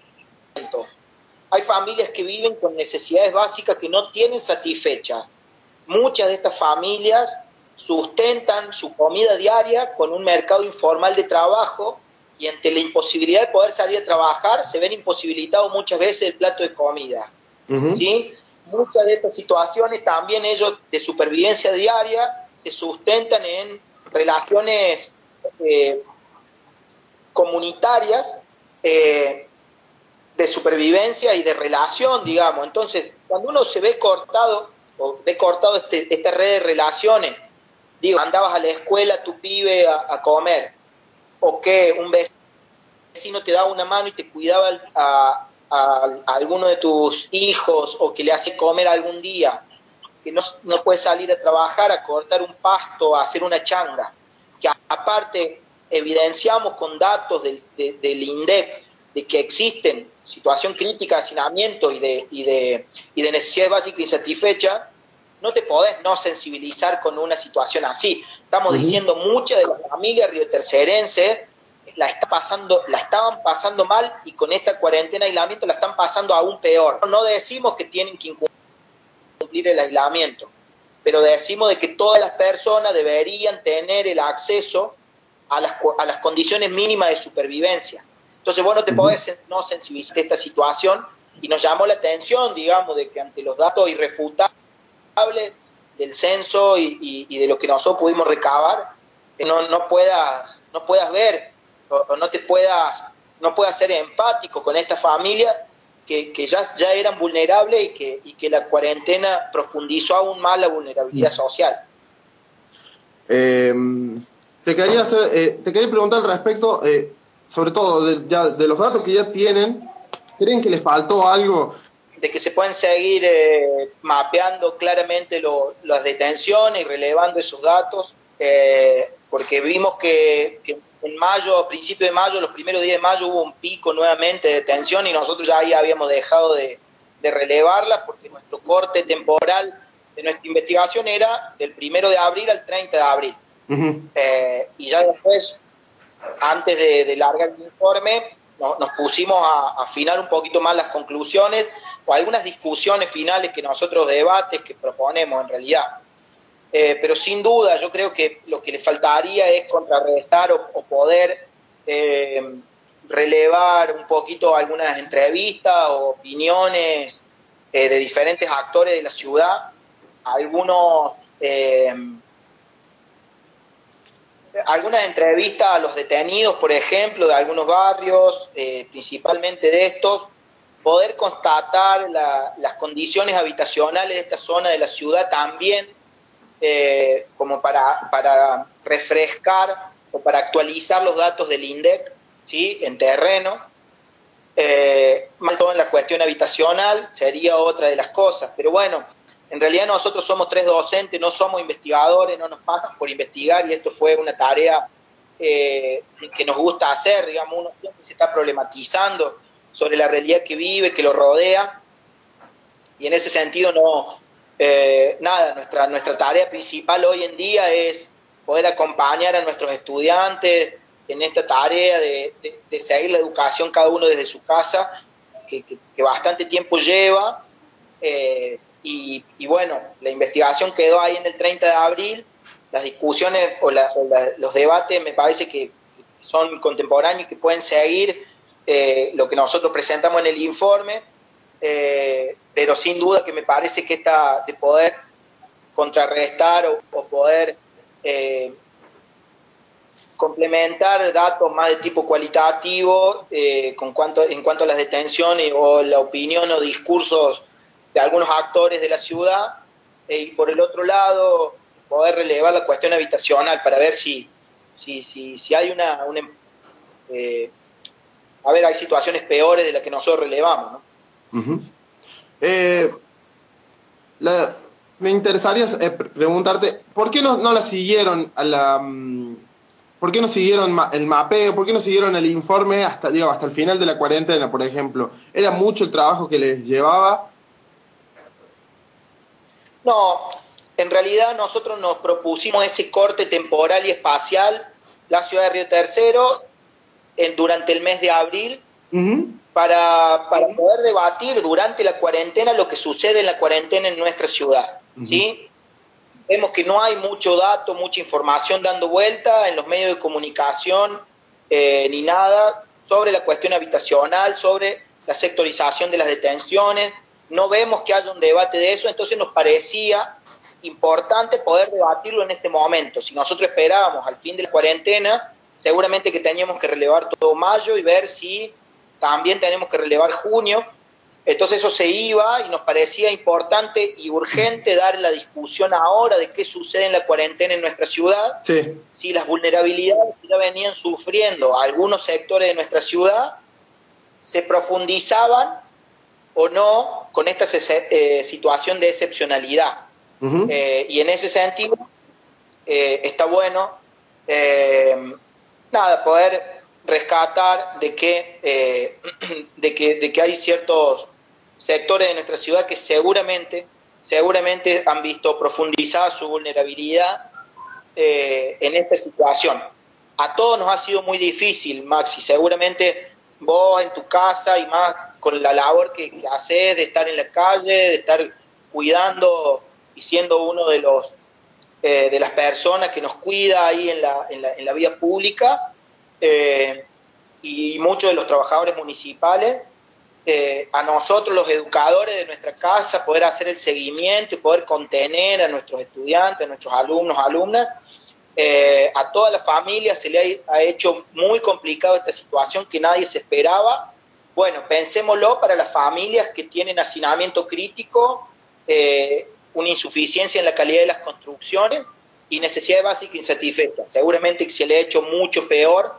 hay familias que viven con necesidades básicas que no tienen satisfechas. Muchas de estas familias sustentan su comida diaria con un mercado informal de trabajo y ante la imposibilidad de poder salir a trabajar se ven imposibilitados muchas veces el plato de comida. ¿sí? Muchas de estas situaciones también ellos de supervivencia diaria se sustentan en relaciones eh, comunitarias eh, de supervivencia y de relación, digamos. Entonces, cuando uno se ve cortado, o ve cortado este, esta red de relaciones, digo, andabas a la escuela, tu pibe a, comer, o que un vecino te daba una mano y te cuidaba a, alguno de tus hijos, o que le hace comer algún día, que no, no puede salir a trabajar, a cortar un pasto, a hacer una changa, que aparte evidenciamos con datos del, del INDEC de que existen situación crítica de hacinamiento y de, y de, y de necesidades básicas insatisfechas, no te podés no sensibilizar con una situación así. Estamos diciendo muchas de las familias riotercerenses la está pasando, la estaban pasando mal y con esta cuarentena aislamiento la están pasando aún peor. No decimos que tienen que cumplir el aislamiento, pero decimos de que todas las personas deberían tener el acceso a las, a las condiciones mínimas de supervivencia. Entonces, bueno, te podés no sensibilizar esta situación y nos llamó la atención, digamos, de que ante los datos irrefutables del censo y, de lo que nosotros pudimos recabar, no, no puedas, no puedas ver o, no te puedas, no puedas ser empático con esta familia que, ya, ya eran vulnerables y que, y que la cuarentena profundizó aún más la vulnerabilidad social. Em, te, quería hacer, eh, te quería preguntar al respecto, eh, sobre todo de, ya, de los datos que ya tienen, ¿creen que les faltó algo? De que se pueden seguir eh, mapeando claramente las detenciones y relevando esos datos, eh, porque vimos que, en mayo, a principios de mayo, los primeros días de mayo hubo un pico nuevamente de detención y nosotros ya ahí habíamos dejado de, de relevarla porque nuestro corte temporal de nuestra investigación era del primero de abril al 30 de abril. Eh, y ya después, antes de, largar el informe, nos pusimos a, afinar un poquito más las conclusiones o algunas discusiones finales que nosotros debates que proponemos en realidad. Eh, pero sin duda yo creo que lo que le faltaría es contrarrestar o, poder eh, relevar un poquito algunas entrevistas o opiniones de diferentes actores de la ciudad, algunos algunas entrevistas a los detenidos, por ejemplo, de algunos barrios, eh, principalmente de estos, poder constatar las condiciones habitacionales de esta zona de la ciudad también, eh, como para, para, refrescar o para actualizar los datos del INDEC ¿sí? en terreno. Eh, más todo en la cuestión habitacional sería otra de las cosas, pero bueno, en realidad nosotros somos tres docentes, no somos investigadores, no nos pagan por investigar y esto fue una tarea eh, que nos gusta hacer, digamos, uno siempre se está problematizando sobre la realidad que vive, que lo rodea y en ese sentido no, eh, nada, nuestra, nuestra tarea principal hoy en día es poder acompañar a nuestros estudiantes en esta tarea de, seguir la educación cada uno desde su casa, que, bastante tiempo lleva. Eh, y, bueno, la investigación quedó ahí en el 30 de abril, las discusiones o, los debates me parece que son contemporáneos y que pueden seguir eh, lo que nosotros presentamos en el informe, eh, pero sin duda que me parece que esta de poder contrarrestar o, poder eh, complementar datos más de tipo cualitativo con cuanto, en cuanto a las detenciones o la opinión o discursos de algunos actores de la ciudad eh, y por el otro lado poder relevar la cuestión habitacional para ver si, si, si, si hay una... Eh, a ver, hay situaciones peores de las que nosotros relevamos. ¿no? Eh, me interesaría preguntarte, ¿por qué no, no la siguieron a la... Mm, ¿Por qué no siguieron el mapeo? ¿Por qué no siguieron el informe hasta, digo, hasta el final de la cuarentena, por ejemplo? ¿Era mucho el trabajo que les llevaba no, en realidad nosotros nos propusimos ese corte temporal y espacial, la ciudad de Río Tercero, en, durante el mes de abril, para, poder debatir durante la cuarentena lo que sucede en la cuarentena en nuestra ciudad. ¿sí? Vemos que no hay mucho dato, mucha información dando vuelta en los medios de comunicación eh, ni nada sobre la cuestión habitacional, sobre la sectorización de las detenciones, no vemos que haya un debate de eso, entonces nos parecía importante poder debatirlo en este momento. Si nosotros esperábamos al fin de la cuarentena, seguramente que teníamos que relevar todo mayo y ver si también tenemos que relevar junio. Entonces eso se iba y nos parecía importante y urgente dar la discusión ahora de qué sucede en la cuarentena en nuestra ciudad, si las vulnerabilidades que ya venían sufriendo algunos sectores de nuestra ciudad se profundizaban o no con esta eh, situación de excepcionalidad. Eh, y en ese sentido, eh, está bueno, nada, poder rescatar de que, [CLEARS THROAT] de, que, de que hay ciertos sectores de nuestra ciudad que seguramente, seguramente han visto profundizada su vulnerabilidad en esta situación. A todos nos ha sido muy difícil, Maxi, seguramente vos en tu casa y más con la labor que, haces de estar en la calle, de estar cuidando y siendo uno de los eh, de las personas que nos cuida ahí en la, en la, en la vía pública eh, y muchos de los trabajadores municipales, eh, a nosotros los educadores de nuestra casa, poder hacer el seguimiento y poder contener a nuestros estudiantes, a nuestros alumnos, alumnas, a toda la familia se le ha, ha, hecho muy complicado esta situación que nadie se esperaba bueno, pensémoslo para las familias que tienen hacinamiento crítico, eh, una insuficiencia en la calidad de las construcciones y necesidades básicas insatisfechas. Seguramente que se le ha hecho mucho peor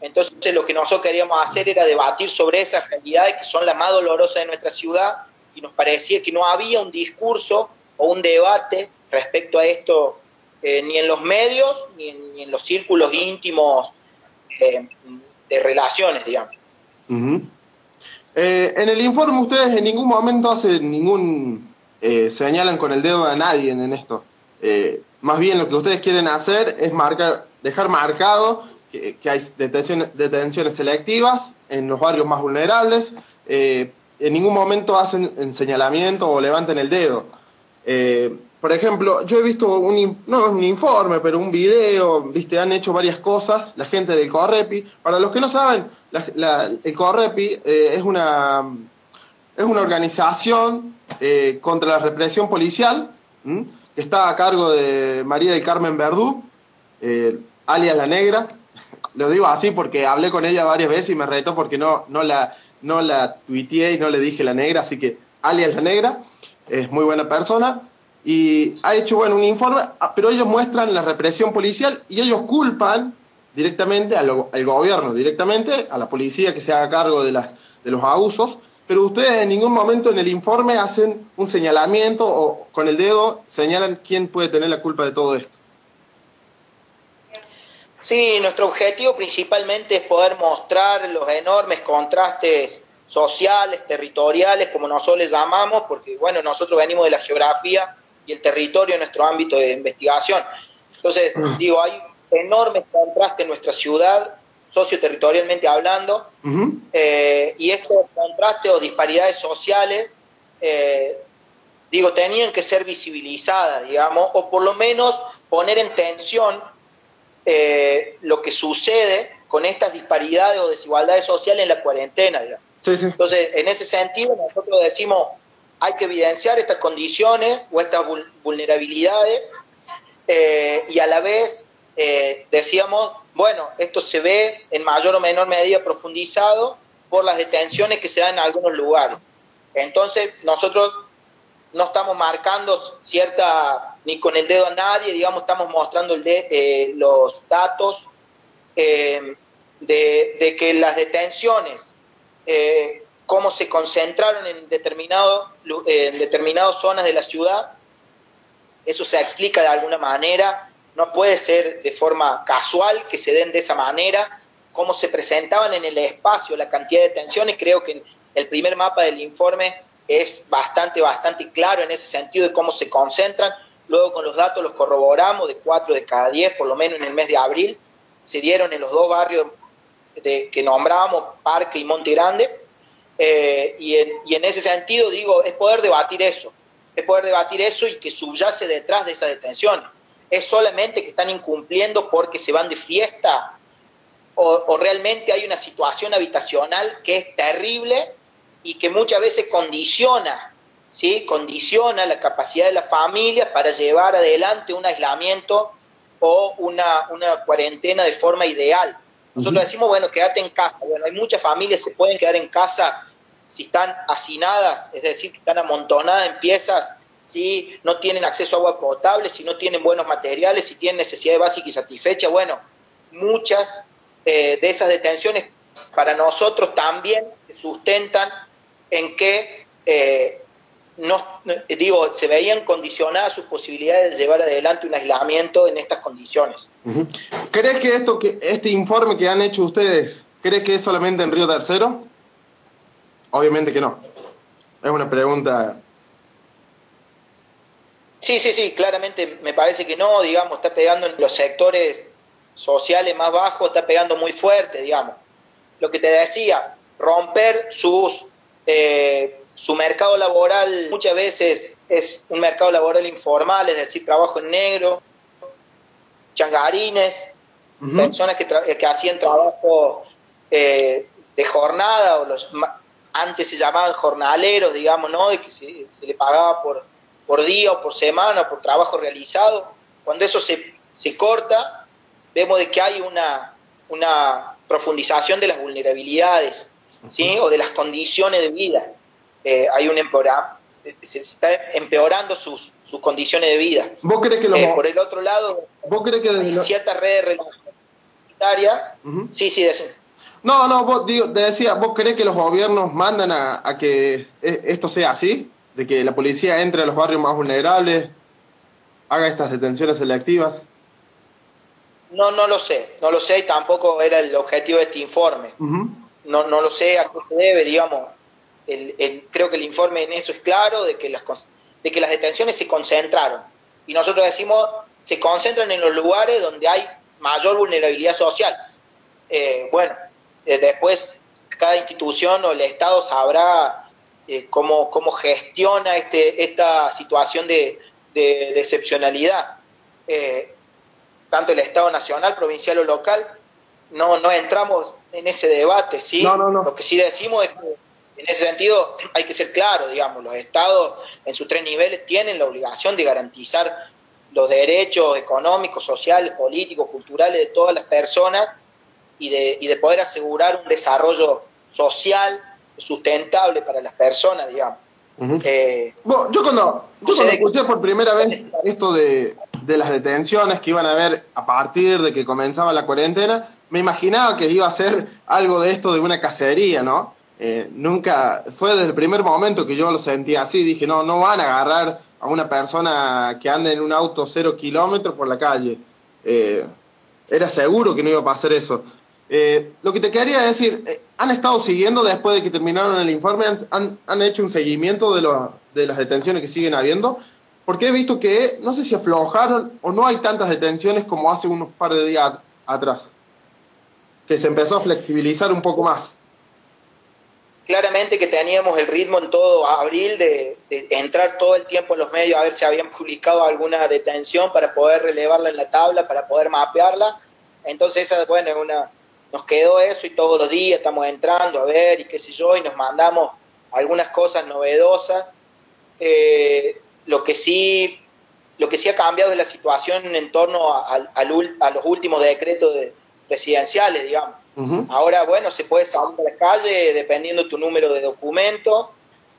Entonces lo que nosotros queríamos hacer era debatir sobre esas realidades que son las más dolorosas de nuestra ciudad y nos parecía que no había un discurso o un debate respecto a esto eh, ni en los medios ni en, los círculos íntimos eh, de relaciones, digamos. Eh, en el informe ustedes en ningún momento hacen ningún señalan con el dedo a nadie en esto. más bien lo que ustedes quieren hacer es marcar, dejar marcado que, hay detenciones, detenciones, selectivas en los barrios más vulnerables. en ningún momento hacen señalamiento o levanten el dedo. Eh, por ejemplo, yo he visto un, no un informe, pero un video, viste, han hecho varias cosas, la gente del Correpi. Para los que no saben, el Correpi eh, es, una, es una organización eh, contra la represión policial, que está a cargo de María del Carmen Verdú, alias La Negra. Lo digo así porque hablé con ella varias veces y me retó porque no, no, la, no la tuiteé y no le dije La Negra, así que alias La Negra es muy buena persona y ha hecho bueno un informe, ah, pero ellos muestran la represión policial y ellos culpan directamente al, gobierno, directamente a la policía que se haga cargo de, las, de los abusos, pero ustedes en ningún momento en el informe hacen un señalamiento o con el dedo señalan quién puede tener la culpa de todo esto. Sí, nuestro objetivo principalmente es poder mostrar los enormes contrastes sociales, territoriales, como nosotros les llamamos, porque bueno, nosotros venimos de la geografía y el territorio en nuestro ámbito de investigación. Entonces, ah. digo, hay enormes contrastes en nuestra ciudad, socioterritorialmente hablando, eh, y estos contrastes o disparidades sociales, eh, digo, tenían que ser visibilizadas, digamos, o por lo menos poner en tensión eh, lo que sucede con estas disparidades o desigualdades sociales en la cuarentena, digamos. Entonces, en ese sentido, nosotros decimos, hay que evidenciar estas condiciones o estas vulnerabilidades eh, y a la vez eh, decíamos, bueno, esto se ve en mayor o menor medida profundizado por las detenciones que se dan en algunos lugares. Entonces, nosotros no estamos marcando cierta, ni con el dedo a nadie, digamos, estamos mostrando eh, los datos de, de que las detenciones eh, cómo se concentraron en, determinado, en determinadas zonas de la ciudad. Eso se explica de alguna manera, no puede ser de forma casual que se den de esa manera, cómo se presentaban en el espacio la cantidad de tensiones, creo que el primer mapa del informe es bastante, bastante claro en ese sentido de cómo se concentran. Luego con los datos los corroboramos, de 4 de cada 10, por lo menos en el mes de abril, se dieron en los dos barrios que nombrábamos, Parque y Monte Grande, eh, y, en, ese sentido digo, es poder debatir eso, es poder debatir eso y que subyace detrás de esa detención. Es solamente que están incumpliendo porque se van de fiesta o, realmente hay una situación habitacional que es terrible y que muchas veces condiciona, ¿sí? condiciona la capacidad de las familias para llevar adelante un aislamiento o una, una cuarentena de forma ideal. Nosotros decimos, bueno, quédate en casa. Bueno, hay muchas familias que se pueden quedar en casa si están hacinadas, es decir, que están amontonadas en piezas, si no tienen acceso a agua potable, si no tienen buenos materiales, si tienen necesidades básicas y satisfechas. Bueno, muchas eh, de esas detenciones para nosotros también se sustentan en que eh, no, digo, se veían condicionadas sus posibilidades de llevar adelante un aislamiento en estas condiciones. ¿Crees que esto que este informe que han hecho ustedes, crees que es solamente en Río Tercero? Obviamente que no. Es una pregunta. Sí, sí, sí, claramente me parece que no, digamos, está pegando en los sectores sociales más bajos, está pegando muy fuerte, digamos. Lo que te decía, romper sus eh, su mercado laboral muchas veces es un mercado laboral informal, es decir, trabajo en negro, changarines, personas que, que, hacían trabajo eh, de jornada, o los antes se llamaban jornaleros, digamos, ¿no? De que se, le pagaba por, por día o por semana, por trabajo realizado. Cuando eso se, se corta, vemos de que hay una, una profundización de las vulnerabilidades, ¿sí? O de las condiciones de vida. Eh, hay un empeoramiento, se está empeorando sus, sus, condiciones de vida. ¿Vos crees que lo eh, por el otro lado, ¿vos crees que hay ciertas redes de secundaria. Sí, sí, decimos. No, no, vos digo, te decía, ¿vos crees que los gobiernos mandan a, a, que esto sea así? ¿De que la policía entre a los barrios más vulnerables, haga estas detenciones selectivas? No, no lo sé, no lo sé y tampoco era el objetivo de este informe. no, no lo sé a qué se debe, digamos. El, creo que el informe en eso es claro, de que, las, de que las detenciones se concentraron. Y nosotros decimos, se concentran en los lugares donde hay mayor vulnerabilidad social. Eh, bueno, eh, después cada institución o el Estado sabrá eh, cómo, cómo, gestiona este, esta situación de, de, excepcionalidad. tanto el Estado nacional, provincial o local, no, no entramos en ese debate, ¿sí? Lo que sí decimos es que en ese sentido hay que ser claro, digamos, los estados en sus tres niveles tienen la obligación de garantizar los derechos económicos, sociales, políticos, culturales de todas las personas y de, y de poder asegurar un desarrollo social sustentable para las personas, digamos. Eh, yo cuando, yo escuché por primera vez esto de, de, las detenciones que iban a haber a partir de que comenzaba la cuarentena, me imaginaba que iba a ser algo de esto de una cacería, ¿no? Eh, nunca, fue desde el primer momento que yo lo sentí así, dije, no, no van a agarrar a una persona que anda en un auto cero kilómetros por la calle. Eh, era seguro que no iba a pasar eso. Eh, lo que te quería decir, eh, ¿han estado siguiendo después de que terminaron el informe? ¿Han, han hecho un seguimiento de, lo, de las detenciones que siguen habiendo? Porque he visto que no sé si aflojaron o no hay tantas detenciones como hace unos par de días atrás, que se empezó a flexibilizar un poco más claramente que teníamos el ritmo en todo abril de, entrar todo el tiempo en los medios a ver si habían publicado alguna detención para poder relevarla en la tabla, para poder mapearla. Entonces, bueno, una, nos quedó eso y todos los días estamos entrando a ver y qué sé yo, y nos mandamos algunas cosas novedosas. Eh, lo que sí lo que sí ha cambiado es la situación en torno a, a los últimos decretos de, presidenciales, digamos. Ahora, bueno, se puede salir a la calle dependiendo tu número de documento,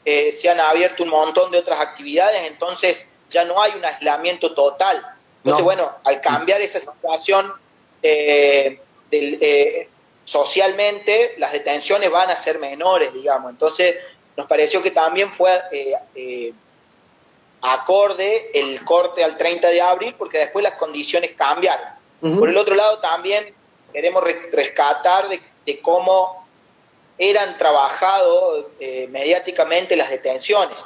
eh, se han abierto un montón de otras actividades, entonces ya no hay un aislamiento total. Entonces, bueno, al cambiar esa situación eh, eh, socialmente, las detenciones van a ser menores, digamos. Entonces, nos pareció que también fue acorde el corte al 30 de abril, porque después las condiciones cambiaron. Por el otro lado, también queremos rescatar de, cómo eran trabajados eh, mediáticamente las detenciones.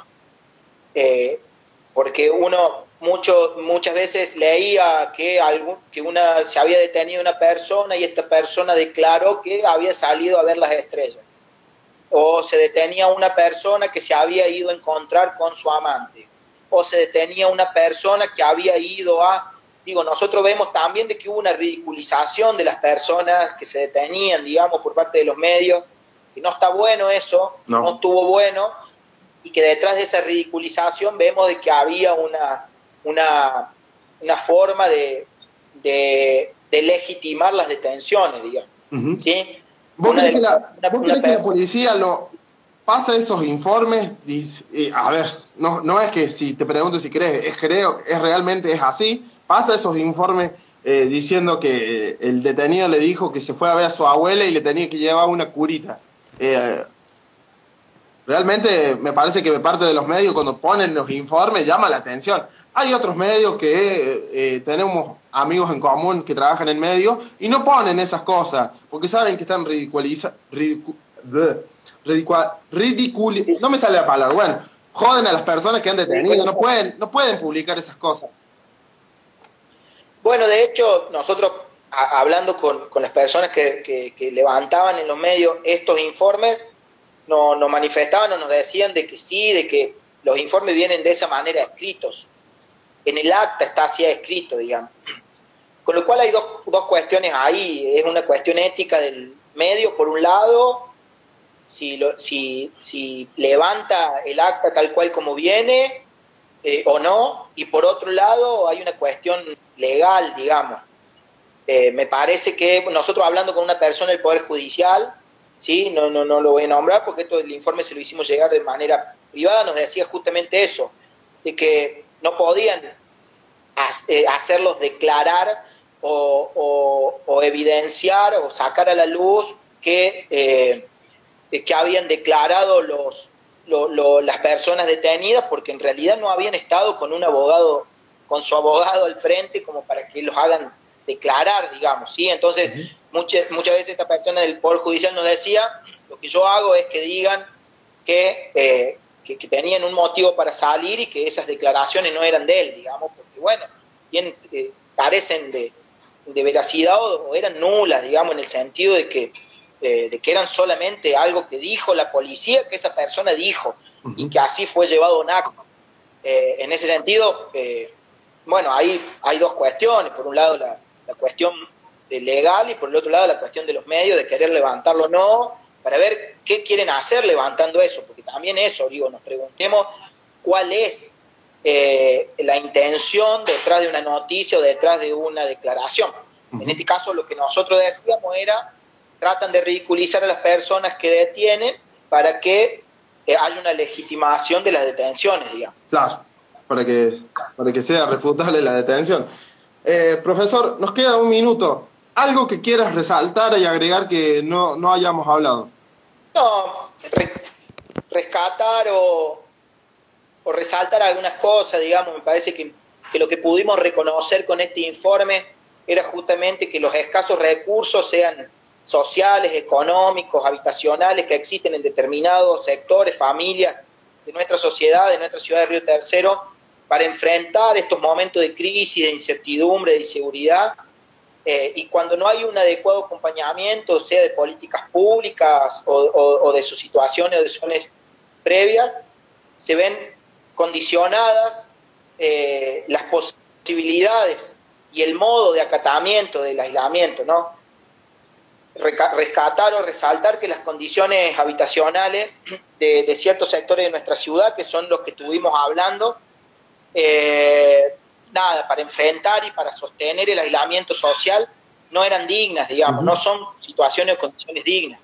Porque uno mucho, muchas veces leía que, algún, que una, se había detenido una persona y esta persona declaró que había salido a ver las estrellas. O se detenía una persona que se había ido a encontrar con su amante. O se detenía una persona que había ido a digo, nosotros vemos también de que hubo una ridiculización de las personas que se detenían, digamos, por parte de los medios, que no está bueno eso, no, estuvo bueno, y que detrás de esa ridiculización vemos de que había una, una, una forma de, de, legitimar las detenciones, digamos. ¿sí? ¿Vos crees que, la, la policía lo pasa esos informes? Y, a ver, no, no es que si te pregunto si crees, es creo, es realmente es así, pasa esos informes eh, diciendo que eh, el detenido le dijo que se fue a ver a su abuela y le tenía que llevar una curita. Eh, realmente me parece que parte de los medios cuando ponen los informes llama la atención. Hay otros medios que tenemos amigos en común que trabajan en medios y no ponen esas cosas porque saben que están ridiculizando. no me sale la palabra. Bueno, joden a las personas que han detenido, no pueden, no pueden publicar esas cosas. Bueno, de hecho, nosotros hablando con, las personas que, levantaban en los medios estos informes, nos manifestaban o nos decían de que sí, de que los informes vienen de esa manera escritos. En el acta está así escrito, digamos. Con lo cual hay dos, dos cuestiones ahí. Es una cuestión ética del medio, por un lado, si, si, si levanta el acta tal cual como viene, eh, o no, y por otro lado hay una cuestión legal, digamos. Eh, me parece que nosotros hablando con una persona del Poder Judicial, ¿sí? no, no, no lo voy a nombrar porque esto el informe se lo hicimos llegar de manera privada, nos decía justamente eso, de que no podían eh, hacerlos declarar o, evidenciar o sacar a la luz que, eh, que habían declarado los, las personas detenidas porque en realidad no habían estado con un abogado, con su abogado al frente como para que los hagan declarar, digamos, ¿sí? Entonces, muchas, muchas veces esta persona del Poder Judicial nos decía, lo que yo hago es que digan que, eh, que, tenían un motivo para salir y que esas declaraciones no eran de él, digamos, porque, bueno, tienen, eh, carecen de, de veracidad o, eran nulas, digamos, en el sentido de que, de que eran solamente algo que dijo la policía, que esa persona dijo, y que así fue llevado a un acto. Eh, en ese sentido, bueno, ahí hay dos cuestiones. Por un lado, la, la cuestión legal y por el otro lado la cuestión de los medios, de querer levantarlo o no, para ver qué quieren hacer levantando eso, porque también eso, digo, nos preguntemos cuál es eh, la intención detrás de una noticia o detrás de una declaración. En este caso lo que nosotros decíamos era, tratan de ridiculizar a las personas que detienen para que eh, haya una legitimación de las detenciones, digamos. Claro, para que, para que sea refutable la detención. Eh, profesor, nos queda un minuto. ¿Algo que quieras resaltar y agregar que no, no hayamos hablado? No, rescatar o, o, resaltar algunas cosas, digamos, me parece que, que lo que pudimos reconocer con este informe era justamente que los escasos recursos sean sociales, económicos, habitacionales que existen en determinados sectores, familias de nuestra sociedad, de nuestra ciudad de Río Tercero, para enfrentar estos momentos de crisis, de incertidumbre, de inseguridad, eh, y cuando no hay un adecuado acompañamiento, sea de políticas públicas o, de sus situaciones o de zonas previas, se ven condicionadas eh, las posibilidades y el modo de acatamiento del aislamiento, ¿no? Rescatar o resaltar que las condiciones habitacionales de, ciertos sectores de nuestra ciudad, que son los que estuvimos hablando, eh, nada, para enfrentar y para sostener el aislamiento social no eran dignas, digamos, no son situaciones o condiciones dignas.